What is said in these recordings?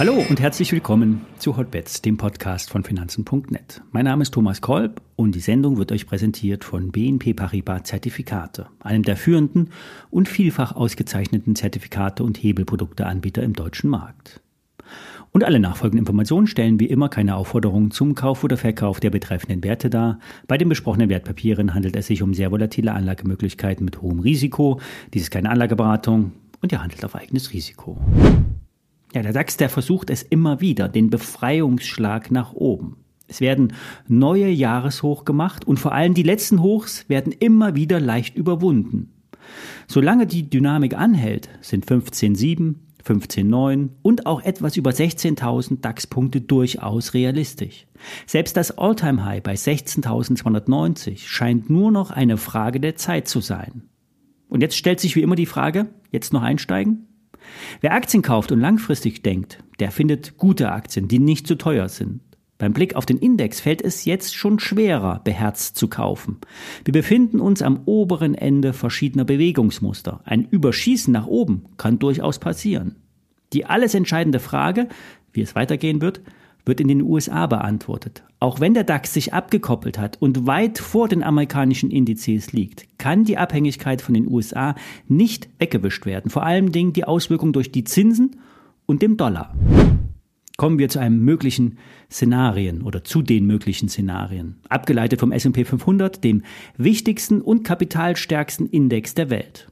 Hallo und herzlich willkommen zu Hotbets, dem Podcast von Finanzen.net. Mein Name ist Thomas Kolb und die Sendung wird euch präsentiert von BNP Paribas Zertifikate, einem der führenden und vielfach ausgezeichneten Zertifikate und Hebelprodukteanbieter im deutschen Markt. Und alle nachfolgenden Informationen stellen wie immer keine Aufforderung zum Kauf oder Verkauf der betreffenden Werte dar. Bei den besprochenen Wertpapieren handelt es sich um sehr volatile Anlagemöglichkeiten mit hohem Risiko. Dies ist keine Anlageberatung und ihr handelt auf eigenes Risiko. Ja, der DAX, der versucht es immer wieder, den Befreiungsschlag nach oben. Es werden neue Jahreshoch gemacht und vor allem die letzten Hochs werden immer wieder leicht überwunden. Solange die Dynamik anhält, sind 15,7, 15,9 und auch etwas über 16.000 DAX-Punkte durchaus realistisch. Selbst das All-Time-High bei 16.290 scheint nur noch eine Frage der Zeit zu sein. Und jetzt stellt sich wie immer die Frage, jetzt noch einsteigen? Wer Aktien kauft und langfristig denkt, der findet gute Aktien, die nicht zu teuer sind. Beim Blick auf den Index fällt es jetzt schon schwerer, beherzt zu kaufen. Wir befinden uns am oberen Ende verschiedener Bewegungsmuster. Ein Überschießen nach oben kann durchaus passieren. Die alles entscheidende Frage, wie es weitergehen wird, wird in den USA beantwortet. Auch wenn der DAX sich abgekoppelt hat und weit vor den amerikanischen Indizes liegt, kann die Abhängigkeit von den USA nicht weggewischt werden. Vor allen Dingen die Auswirkung durch die Zinsen und dem Dollar. Kommen wir zu einem möglichen Szenarien oder zu den möglichen Szenarien. Abgeleitet vom S&P 500, dem wichtigsten und kapitalstärksten Index der Welt.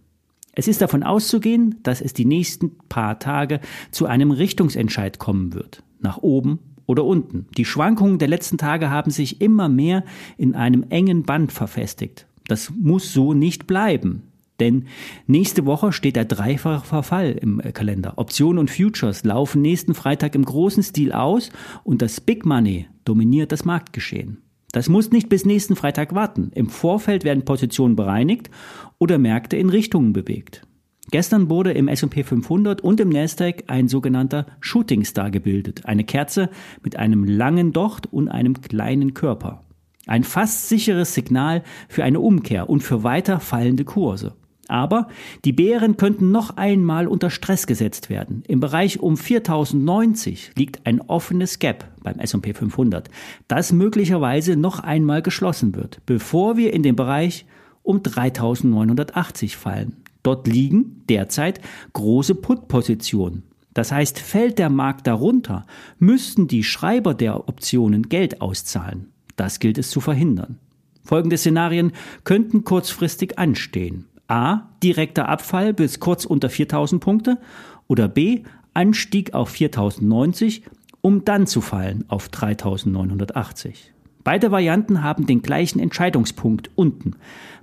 Es ist davon auszugehen, dass es die nächsten paar Tage zu einem Richtungsentscheid kommen wird. Nach oben oder unten. Die Schwankungen der letzten Tage haben sich immer mehr in einem engen Band verfestigt. Das muss so nicht bleiben. Denn nächste Woche steht der dreifache Verfall im äh, Kalender. Optionen und Futures laufen nächsten Freitag im großen Stil aus und das Big Money dominiert das Marktgeschehen. Das muss nicht bis nächsten Freitag warten. Im Vorfeld werden Positionen bereinigt oder Märkte in Richtungen bewegt. Gestern wurde im S&P 500 und im Nasdaq ein sogenannter Shooting Star gebildet, eine Kerze mit einem langen Docht und einem kleinen Körper. Ein fast sicheres Signal für eine Umkehr und für weiter fallende Kurse. Aber die Bären könnten noch einmal unter Stress gesetzt werden. Im Bereich um 4090 liegt ein offenes Gap beim S&P 500, das möglicherweise noch einmal geschlossen wird, bevor wir in den Bereich um 3980 fallen. Dort liegen derzeit große Put-Positionen. Das heißt, fällt der Markt darunter, müssten die Schreiber der Optionen Geld auszahlen. Das gilt es zu verhindern. Folgende Szenarien könnten kurzfristig anstehen. A. Direkter Abfall bis kurz unter 4000 Punkte oder B. Anstieg auf 4090, um dann zu fallen auf 3980. Beide Varianten haben den gleichen Entscheidungspunkt unten.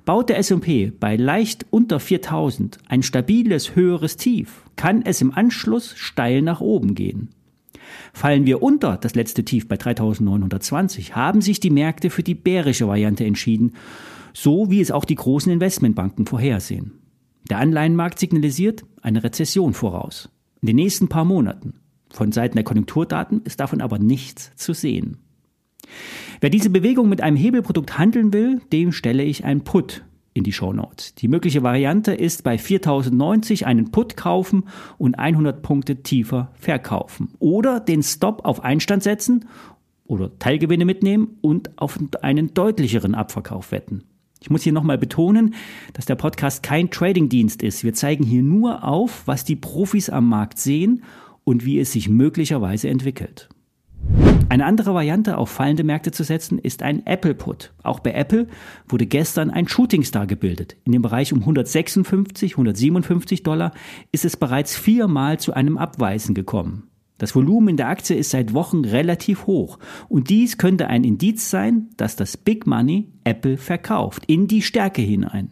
Baut der S&P bei leicht unter 4000 ein stabiles höheres Tief, kann es im Anschluss steil nach oben gehen. Fallen wir unter das letzte Tief bei 3920, haben sich die Märkte für die bärische Variante entschieden, so wie es auch die großen Investmentbanken vorhersehen. Der Anleihenmarkt signalisiert eine Rezession voraus. In den nächsten paar Monaten. Von Seiten der Konjunkturdaten ist davon aber nichts zu sehen. Wer diese Bewegung mit einem Hebelprodukt handeln will, dem stelle ich ein Put in die Show Notes. Die mögliche Variante ist bei 4090 einen Put kaufen und 100 Punkte tiefer verkaufen oder den Stop auf Einstand setzen oder Teilgewinne mitnehmen und auf einen deutlicheren Abverkauf wetten. Ich muss hier nochmal betonen, dass der Podcast kein Trading-Dienst ist. Wir zeigen hier nur auf, was die Profis am Markt sehen und wie es sich möglicherweise entwickelt. Eine andere Variante, auf fallende Märkte zu setzen, ist ein Apple Put. Auch bei Apple wurde gestern ein Shooting Star gebildet. In dem Bereich um 156, 157 Dollar ist es bereits viermal zu einem Abweisen gekommen. Das Volumen in der Aktie ist seit Wochen relativ hoch und dies könnte ein Indiz sein, dass das Big Money Apple verkauft in die Stärke hinein.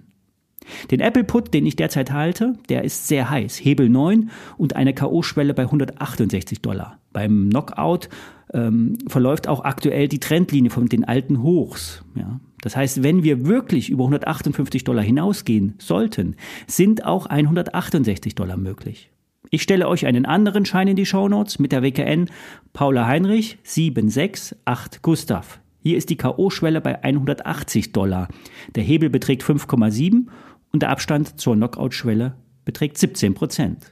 Den Apple Put, den ich derzeit halte, der ist sehr heiß. Hebel 9 und eine K.O.-Schwelle bei 168 Dollar. Beim Knockout ähm, verläuft auch aktuell die Trendlinie von den alten Hochs. Ja. Das heißt, wenn wir wirklich über 158 Dollar hinausgehen sollten, sind auch 168 Dollar möglich. Ich stelle euch einen anderen Schein in die Shownotes mit der WKN Paula Heinrich 768 Gustav. Hier ist die K.O.-Schwelle bei 180 Dollar. Der Hebel beträgt 5,7 und der Abstand zur Knockout-Schwelle beträgt 17 Prozent.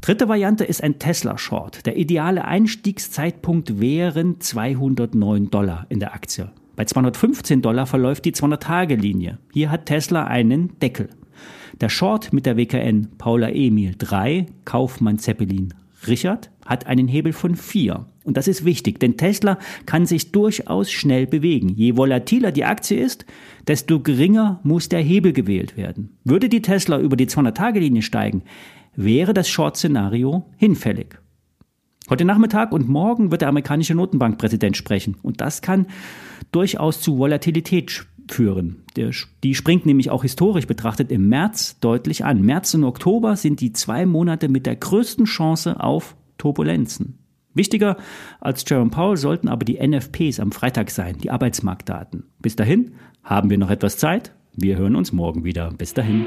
Dritte Variante ist ein Tesla-Short. Der ideale Einstiegszeitpunkt wären 209 Dollar in der Aktie. Bei 215 Dollar verläuft die 200-Tage-Linie. Hier hat Tesla einen Deckel. Der Short mit der WKN Paula Emil 3, Kaufmann Zeppelin Richard hat einen Hebel von 4. Und das ist wichtig, denn Tesla kann sich durchaus schnell bewegen. Je volatiler die Aktie ist, desto geringer muss der Hebel gewählt werden. Würde die Tesla über die 200-Tage-Linie steigen, wäre das Short-Szenario hinfällig. Heute Nachmittag und morgen wird der amerikanische Notenbankpräsident sprechen und das kann durchaus zu Volatilität führen. Der, die springt nämlich auch historisch betrachtet im März deutlich an. März und Oktober sind die zwei Monate mit der größten Chance auf Turbulenzen. Wichtiger als Jerome Powell sollten aber die NFPs am Freitag sein, die Arbeitsmarktdaten. Bis dahin haben wir noch etwas Zeit. Wir hören uns morgen wieder. Bis dahin.